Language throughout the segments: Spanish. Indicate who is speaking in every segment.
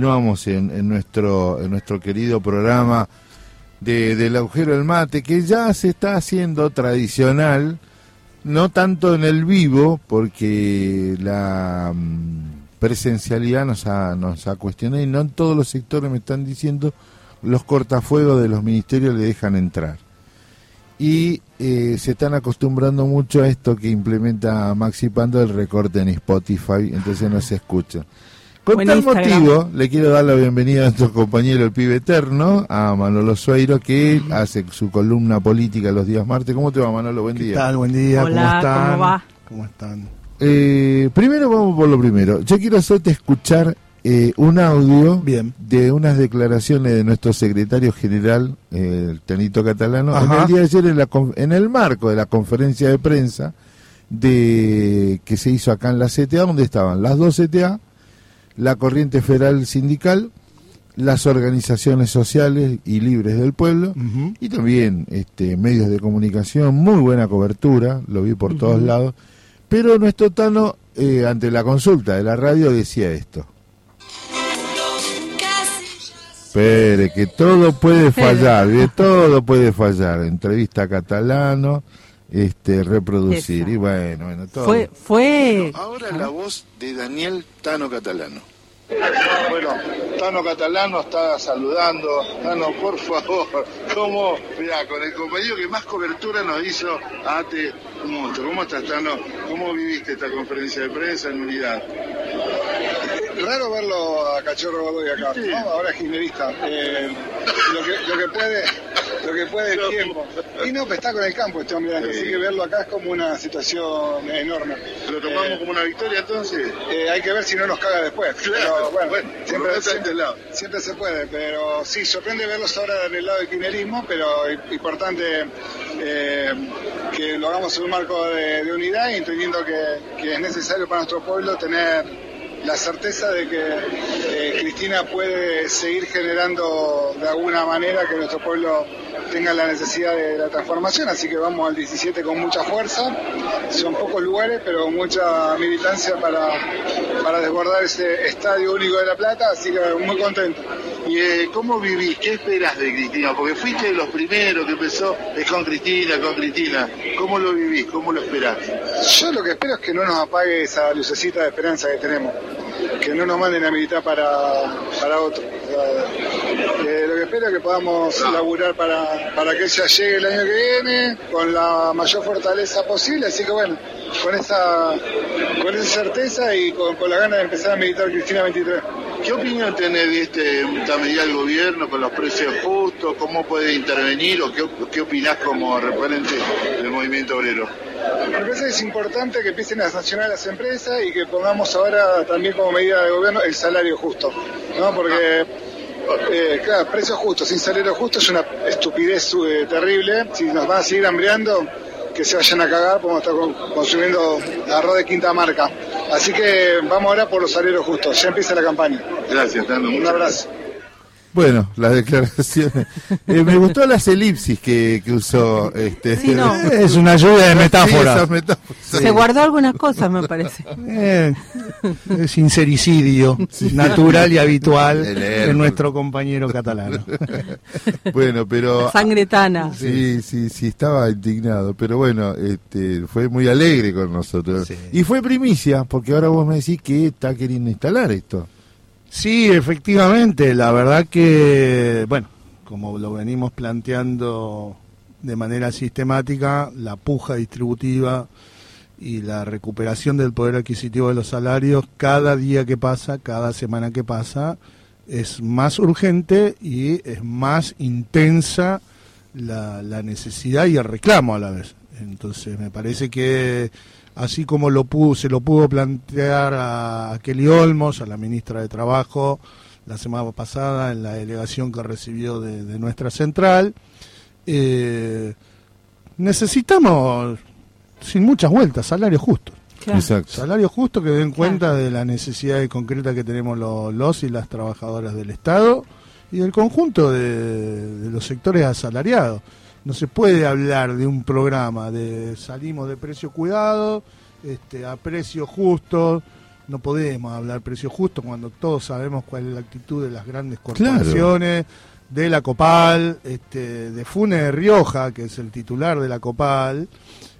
Speaker 1: Continuamos en, en, nuestro, querido programa de, del agujero del mate, que ya se está haciendo tradicional, no tanto en el vivo, porque la mm, presencialidad nos ha, nos ha cuestionado y no en todos los sectores me están diciendo los cortafuegos de los ministerios le dejan entrar. Y eh, se están acostumbrando mucho a esto que implementa Maxi Pando, el recorte en Spotify, entonces no se escucha. Con tal motivo, le quiero dar la bienvenida a nuestro compañero el pibe eterno, a Manolo Sueiro, que hace su columna política los días martes. ¿Cómo te va, Manolo? Buen día.
Speaker 2: ¿Qué tal? Buen día.
Speaker 3: Hola,
Speaker 2: ¿Cómo están?
Speaker 3: ¿cómo va?
Speaker 2: ¿Cómo están?
Speaker 1: Eh, primero vamos por lo primero. Yo quiero hacerte escuchar eh, un audio
Speaker 2: Bien.
Speaker 1: de unas declaraciones de nuestro secretario general, eh, el Tenito Catalano, en
Speaker 2: Ajá.
Speaker 1: el día de ayer en, la con- en el marco de la conferencia de prensa de que se hizo acá en la CTA, donde estaban las dos CTA, la Corriente Federal Sindical, las organizaciones sociales y libres del pueblo, y también este, medios de comunicación, muy buena cobertura, lo vi por todos lados, pero nuestro Tano, eh, ante la consulta de la radio, decía esto. Espere, que todo puede fallar, ¿ve? todo puede fallar. Entrevista a Catalano, este, reproducir,
Speaker 3: Esa.
Speaker 1: y bueno, bueno, todo.
Speaker 3: Fue, fue,
Speaker 1: Ahora la voz de Daniel Tano Catalano.
Speaker 4: Bueno, Tano Catalano está saludando. Tano, por favor, ¿cómo? Mirá, con el compañero que más cobertura nos hizo ATE un monstruo. ¿Cómo estás, Tano? ¿Cómo viviste esta conferencia de prensa en unidad?
Speaker 5: Raro verlo a Cachorro Godoy acá,
Speaker 4: Sí.
Speaker 5: ¿no? ahora es kirchnerista. Eh, lo, que, lo que puede, lo que puede el tiempo. Y no, está con el campo este hombre, así que verlo acá es como una situación enorme.
Speaker 4: ¿Lo tomamos
Speaker 5: Eh,
Speaker 4: como una victoria entonces?
Speaker 5: eh, hay que ver si no nos caga después.
Speaker 4: Claro,
Speaker 5: Pero, bueno, siempre,
Speaker 4: este lado.
Speaker 5: siempre se puede, pero sí, sorprende verlos ahora en el lado del kirchnerismo, pero importante eh, que lo hagamos en un marco de, de unidad y entendiendo que, que es necesario para nuestro pueblo tener la certeza de que Cristina puede seguir generando de alguna manera que nuestro pueblo tenga la necesidad de la transformación, así que vamos al 17 con mucha fuerza, son pocos lugares, pero mucha militancia para, para desbordar ese estadio único de La Plata, así que muy contento.
Speaker 4: ¿Y eh, cómo vivís? ¿Qué esperas de Cristina? Porque fuiste de los primeros que empezó, es con Cristina, con Cristina. ¿Cómo lo vivís? ¿Cómo lo esperás?
Speaker 5: Yo lo que espero es que no nos apague esa lucecita de esperanza que tenemos, que no nos manden a militar para, para otro. Que lo que espero es que podamos laburar para, para que ella llegue el año que viene con la mayor fortaleza posible, así que bueno, con esa, con esa certeza y con, con la gana de empezar a militar Cristina 23.
Speaker 4: ¿Qué opinión tenés de este, esta medida del gobierno con los precios justos? ¿Cómo puede intervenir o qué, qué opinás como referente del movimiento obrero?
Speaker 5: Me parece que es importante que empiecen a sancionar a las empresas y que pongamos ahora también como medida de gobierno el salario justo, ¿no? Porque, eh, claro, precio justo, sin salario justo es una estupidez eh, terrible. Si nos van a seguir hambriando, que se vayan a cagar, podemos estar con- consumiendo arroz de quinta marca. Así que vamos ahora por los salarios justos, ya empieza la campaña.
Speaker 4: Gracias, Tano.
Speaker 5: Un abrazo.
Speaker 1: Bueno, las declaraciones. Eh, me gustó las elipsis que, que usó este.
Speaker 3: Sí, no.
Speaker 2: Es una lluvia de
Speaker 1: Sí,
Speaker 2: metáforas.
Speaker 3: se guardó algunas cosas, me parece.
Speaker 2: Eh, es sincericidio natural y habitual de nuestro compañero catalano.
Speaker 1: Bueno, pero.
Speaker 3: Sangre tana.
Speaker 1: Sí, sí, sí, estaba indignado, pero bueno, este, fue muy alegre con nosotros.
Speaker 2: Sí.
Speaker 1: Y fue primicia, porque ahora vos me decís que está queriendo instalar esto.
Speaker 2: Sí, efectivamente, la verdad que, bueno, como lo venimos planteando de manera sistemática, la puja distributiva y la recuperación del poder adquisitivo de los salarios, cada día que pasa, cada semana que pasa, es más urgente y es más intensa la, la necesidad y el reclamo a la vez. Entonces, me parece que así como lo pudo, se lo pudo plantear a, Kelly Olmos, a la ministra de Trabajo, la semana pasada en la delegación que recibió de, de nuestra central, eh, necesitamos, sin muchas vueltas, salarios justos.
Speaker 3: Claro.
Speaker 1: Exacto.
Speaker 2: Salarios justos que den cuenta de la necesidad concreta que tenemos lo- los y las trabajadoras del Estado y del conjunto de, de los sectores asalariados. No se puede hablar de un programa de salimos de precio cuidado este, a precio justo. No podemos hablar precio justo cuando todos sabemos cuál es la actitud de las grandes corporaciones, de la Copal, este, de Funes de Rioja, que es el titular de la Copal,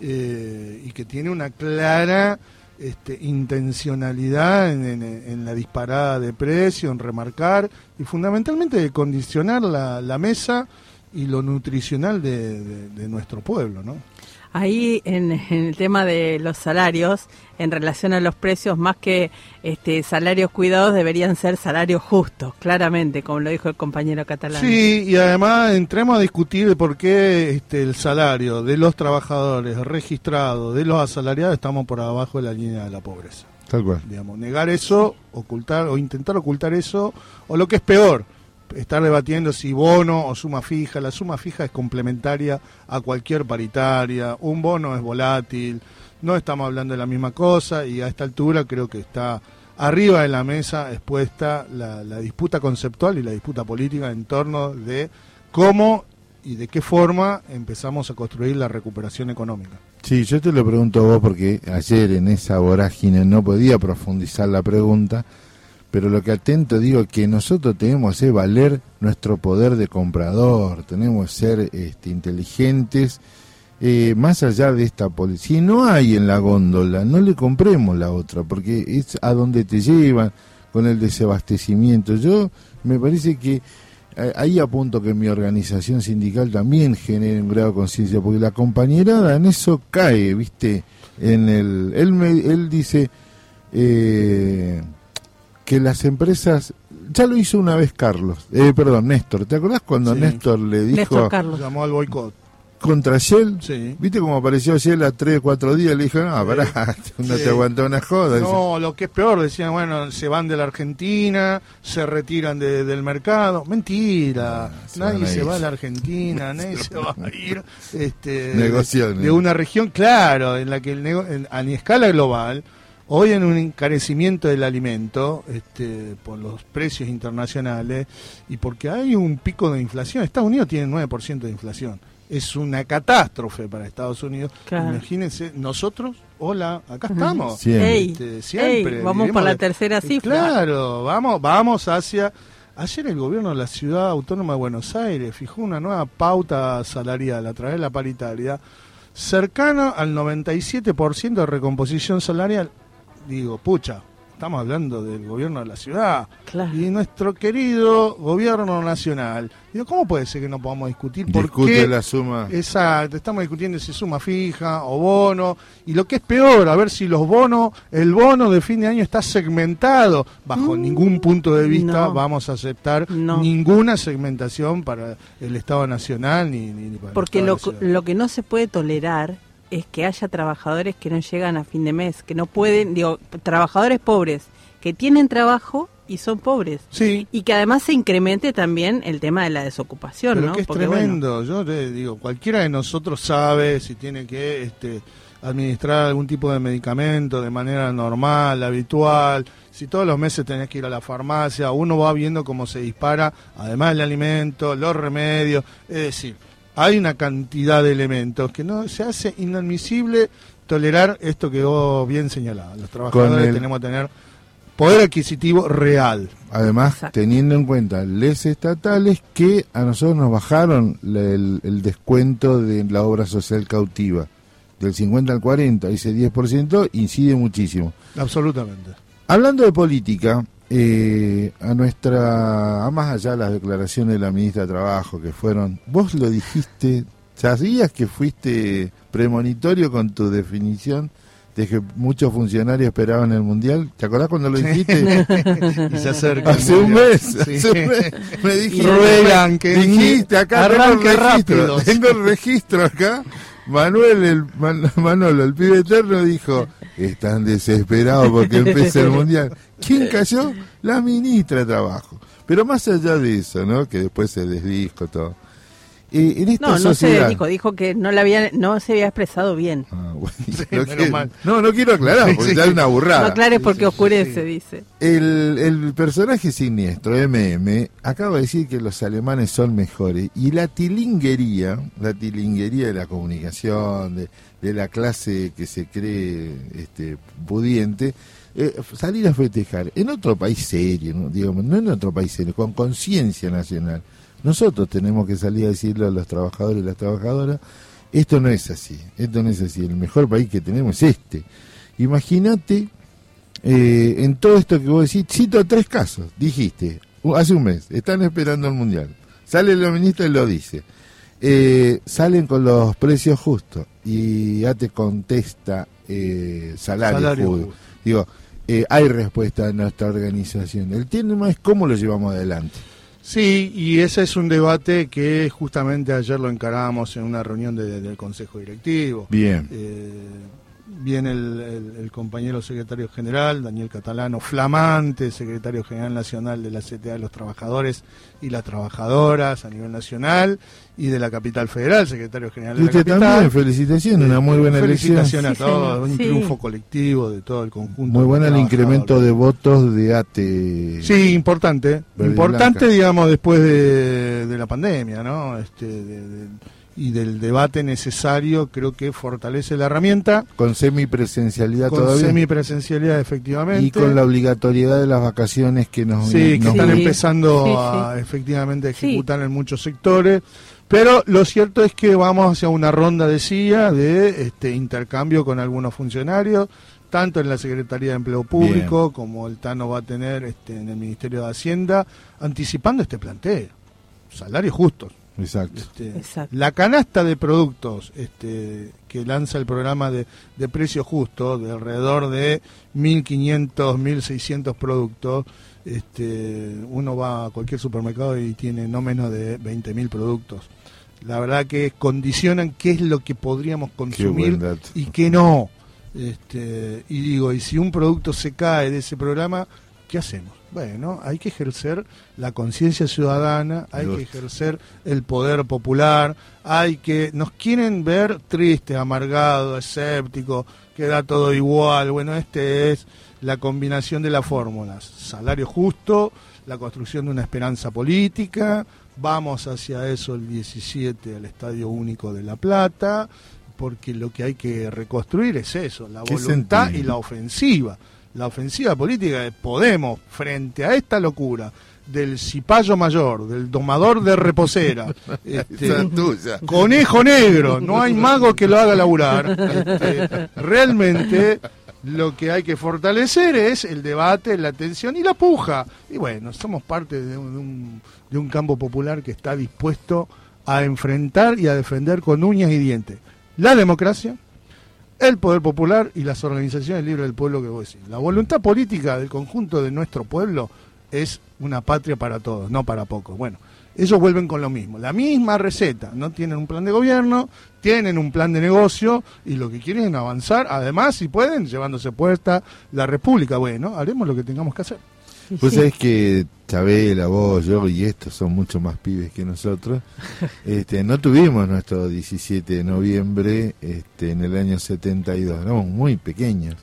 Speaker 2: eh, y que tiene una clara este, intencionalidad en, la disparada de precio, en remarcar y fundamentalmente de condicionar la, mesa y lo nutricional de, de nuestro pueblo, ¿no?
Speaker 3: Ahí en, el tema de los salarios, en relación a los precios, más que este, salarios cuidados, deberían ser salarios justos, claramente, como lo dijo el compañero catalán.
Speaker 2: Sí, y además entremos a discutir por qué este, el salario de los trabajadores registrados, de los asalariados, estamos por abajo de la línea de la pobreza.
Speaker 1: Tal cual.
Speaker 2: Digamos, negar eso, ocultar o intentar ocultar eso, o lo que es peor, estar debatiendo si bono o suma fija. La suma fija es complementaria a cualquier paritaria, un bono es volátil, no estamos hablando de la misma cosa y a esta altura creo que está arriba de la mesa expuesta la, disputa conceptual y la disputa política en torno de cómo y de qué forma empezamos a construir la recuperación económica.
Speaker 1: Sí, yo te lo pregunto a vos porque ayer en esa vorágine no podía profundizar la pregunta pero lo que atento digo que nosotros tenemos que valer nuestro poder de comprador, tenemos que ser este, inteligentes, eh, más allá de esta policía. Si no hay en la góndola, no le compremos la otra, porque es a donde te llevan con el desabastecimiento. Yo me parece que eh, ahí apunto que mi organización sindical también genere un grado de conciencia, porque la compañerada en eso cae, ¿viste? En el, él, me, él dice... Eh, que las empresas ya lo hizo una vez Carlos, eh, perdón, Néstor. ¿Te acordás cuando Néstor le dijo
Speaker 3: Néstor Carlos.
Speaker 2: llamó al boicot
Speaker 1: contra Shell?
Speaker 2: Sí.
Speaker 1: ¿Viste cómo apareció Shell a 3, 4 días? Le dijo, no, pará, no te aguantó una joda.
Speaker 2: No, lo que es peor, decían, bueno, se van de la Argentina, se retiran del mercado. Mentira, ah, nadie se va a la Argentina, nadie se va a ir este, de, una región, claro, en la que el a escala global Hoy en un encarecimiento del alimento este, por los precios internacionales y porque hay un pico de inflación. Estados Unidos tiene 9% de inflación. Es una catástrofe para Estados Unidos. Imagínense, nosotros, hola, acá estamos.
Speaker 3: Siempre. Este, vamos por la tercera cifra.
Speaker 2: Claro, vamos, vamos hacia... Ayer el gobierno de la Ciudad Autónoma de Buenos Aires fijó una nueva pauta salarial a través de la paritaria cercana al 97% de recomposición salarial digo, pucha, estamos hablando del gobierno de la ciudad y nuestro querido gobierno nacional. Digo, ¿cómo puede ser que no podamos discutir
Speaker 1: por Discute la suma.
Speaker 2: Exacto, estamos discutiendo si suma fija o bono y lo que es peor, a ver si los bonos, el bono de fin de año está segmentado. Bajo mm. ningún punto de vista vamos a aceptar ninguna segmentación para el Estado nacional ni, ni, para
Speaker 3: Porque lo, lo que no se puede tolerar es que haya trabajadores que no llegan a fin de mes, que no pueden, digo, trabajadores pobres, que tienen trabajo y son pobres.
Speaker 2: Sí.
Speaker 3: Y que además se incremente también el tema de la desocupación,
Speaker 2: Pero
Speaker 3: ¿no?
Speaker 2: Que es tremendo. Yo te digo, cualquiera de nosotros sabe si tiene que este, administrar algún tipo de medicamento de manera normal, habitual. Si todos los meses tenés que ir a la farmacia, uno va viendo cómo se dispara, además el alimento, los remedios. Es decir, hay una cantidad de elementos que no se hace inadmisible tolerar esto que vos bien señalabas. Los trabajadores tenemos que tener poder adquisitivo real.
Speaker 1: Además, teniendo en cuenta les estatales que a nosotros nos bajaron el, descuento de la obra social cautiva del 50 al 40, ese 10% incide muchísimo.
Speaker 2: Absolutamente.
Speaker 1: Hablando de política, eh, a nuestra, a más allá de las declaraciones de la ministra de Trabajo que fueron, vos lo dijiste, ¿sabías que fuiste premonitorio con tu definición de que muchos funcionarios esperaban el mundial? ¿Te acordás cuando lo dijiste?
Speaker 2: y se acerca
Speaker 1: hace, un mes, me
Speaker 2: dijiste,
Speaker 1: que dijiste acá tengo el registro, tengo el registro acá. Manuel, el Manolo, el pibe eterno dijo, están desesperados porque empieza el mundial. ¿Quién cayó? La ministra de Trabajo. Pero más allá de eso, ¿no? Que después se desdijo todo.
Speaker 3: No, no se dijo, dijo que no, la había, no se había expresado bien.
Speaker 1: Ah, no, no, quiero aclarar, porque ya es una burrada.
Speaker 3: No aclares porque oscurece, dice.
Speaker 1: El, el personaje siniestro, MM, acaba de decir que los alemanes son mejores. Y la tilinguería, la tilinguería de la comunicación, de, de la clase que se cree este, pudiente, eh, salir a festejar en otro país serio, ¿no? digamos, no en otro país serio, con conciencia nacional. Nosotros tenemos que salir a decirle a los trabajadores y las trabajadoras, esto no es así, esto no es así, el mejor país que tenemos es este. Imagínate eh, en todo esto que vos decís, cito tres casos, dijiste, hace un mes, están esperando el Mundial, sale el ministro y lo dice, eh, salen con los precios justos y ya te contesta eh, salario, Digo, eh, hay respuesta en nuestra organización. El tema es cómo lo llevamos adelante.
Speaker 2: Sí, y ese es un debate que justamente ayer lo encarábamos en una reunión del Consejo Directivo.
Speaker 1: Bien.
Speaker 2: Eh, viene el, compañero secretario general, Daniel Catalano, flamante secretario general nacional de la CTA de los trabajadores y las trabajadoras a nivel nacional y de la capital federal, secretario general de
Speaker 1: la capital. también, felicitaciones, una muy buena
Speaker 2: felicitación a todos, un triunfo colectivo de todo el conjunto.
Speaker 1: Muy bueno el incremento de votos de ATE.
Speaker 2: Sí, importante, importante digamos después de, de, la pandemia, ¿no? Este, de y del debate necesario, creo que fortalece la herramienta.
Speaker 1: Con semipresencialidad
Speaker 2: con
Speaker 1: todavía.
Speaker 2: semipresencialidad, efectivamente.
Speaker 1: Y con la obligatoriedad de las vacaciones que nos.
Speaker 2: Sí, que están empezando a efectivamente ejecutar en muchos sectores. Pero lo cierto es que vamos hacia una ronda de silla de este intercambio con algunos funcionarios, tanto en la Secretaría de Empleo Público como el TANO va a tener este, en el Ministerio de Hacienda, anticipando este planteo. Salarios justos.
Speaker 1: Este,
Speaker 2: Exacto. La canasta de productos este, que lanza el programa de, de precio justo, de alrededor de 1.500, 1.600 productos, este, uno va a cualquier supermercado y tiene no menos de 20.000 productos. La verdad que condicionan qué es lo que podríamos consumir y qué no. Este, y digo, y si un producto se cae de ese programa, ¿qué hacemos? Bueno, hay que ejercer la conciencia ciudadana, hay que ejercer el poder popular, hay que nos quieren ver triste, amargado, escéptico, que da todo igual. Bueno, este es la combinación de las fórmulas: salario justo, la construcción de una esperanza política. Vamos hacia eso el 17 al Estadio Único de La Plata, porque lo que hay que reconstruir es eso, la voluntad y la ofensiva la ofensiva política de Podemos frente a esta locura del cipayo mayor, del domador de reposera, este, conejo negro, no hay mago que lo haga laburar. Este, realmente lo que hay que fortalecer es el debate, la atención y la puja. Y bueno, somos parte de un, de un campo popular que está dispuesto a enfrentar y a defender con uñas y dientes la democracia, el poder popular y las organizaciones libres del pueblo que vos decís. La voluntad política del conjunto de nuestro pueblo es una patria para todos, no para pocos. Bueno, ellos vuelven con lo mismo, la misma receta. No tienen un plan de gobierno, tienen un plan de negocio y lo que quieren es avanzar, además, si pueden, llevándose puesta la República. Bueno, haremos lo que tengamos que hacer.
Speaker 1: Pues es que Chabela, vos, yo y estos son mucho más pibes que nosotros. Este, no tuvimos nuestro 17 de noviembre este, en el año 72, éramos muy pequeños.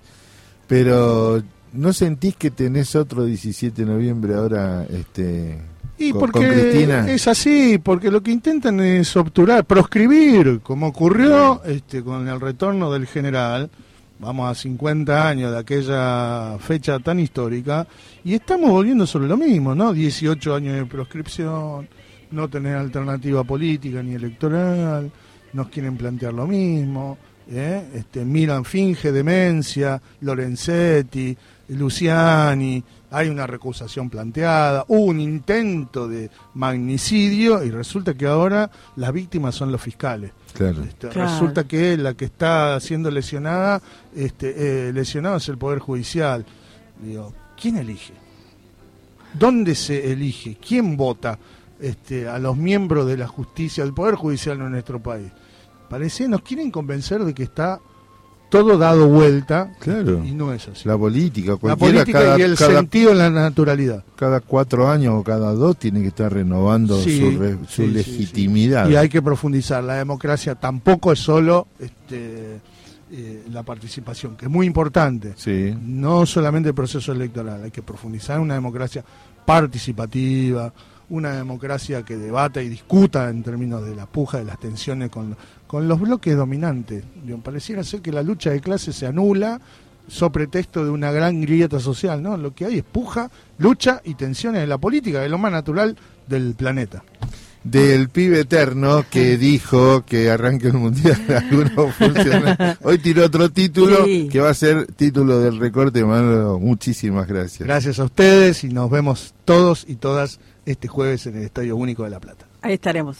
Speaker 1: Pero ¿no sentís que tenés otro 17 de noviembre ahora este,
Speaker 2: y porque es así, porque lo que intentan es obturar, proscribir, como ocurrió este, con el retorno del general vamos a 50 años de aquella fecha tan histórica, y estamos volviendo sobre lo mismo, ¿no? 18 años de proscripción, no tener alternativa política ni electoral, nos quieren plantear lo mismo, ¿eh? este, Miran finge demencia, Lorenzetti, Luciani, hay una recusación planteada, hubo un intento de magnicidio y resulta que ahora las víctimas son los fiscales. Este, resulta que la que está siendo lesionada, este, eh, lesionado es el Poder Judicial. Digo, ¿quién elige? ¿Dónde se elige? ¿Quién vota este, a los miembros de la justicia, del Poder Judicial en nuestro país? Parece, nos quieren convencer de que está todo dado vuelta
Speaker 1: claro.
Speaker 2: y no es así.
Speaker 1: La política,
Speaker 2: la política y el sentido en la naturalidad.
Speaker 1: Cada cuatro años o cada dos tiene que estar renovando su, legitimidad.
Speaker 2: y hay que profundizar. La democracia tampoco es solo este, eh, la participación, que es muy importante. No solamente el proceso electoral, hay que profundizar en una democracia participativa, una democracia que debata y discuta en términos de la puja, de las tensiones con, con los bloques dominantes. Pareciera ser que la lucha de clases se anula so pretexto de una gran grieta social, ¿no? Lo que hay es puja, lucha y tensiones en la política, es lo más natural del planeta.
Speaker 1: Del pibe eterno que dijo que arranque el mundial algunos funciona. Hoy tiró otro título
Speaker 3: Sí.
Speaker 1: que va a ser título del recorte. Manolo, muchísimas gracias.
Speaker 2: Gracias a ustedes y nos vemos todos y todas este jueves en el Estadio Único de La Plata.
Speaker 3: Ahí estaremos.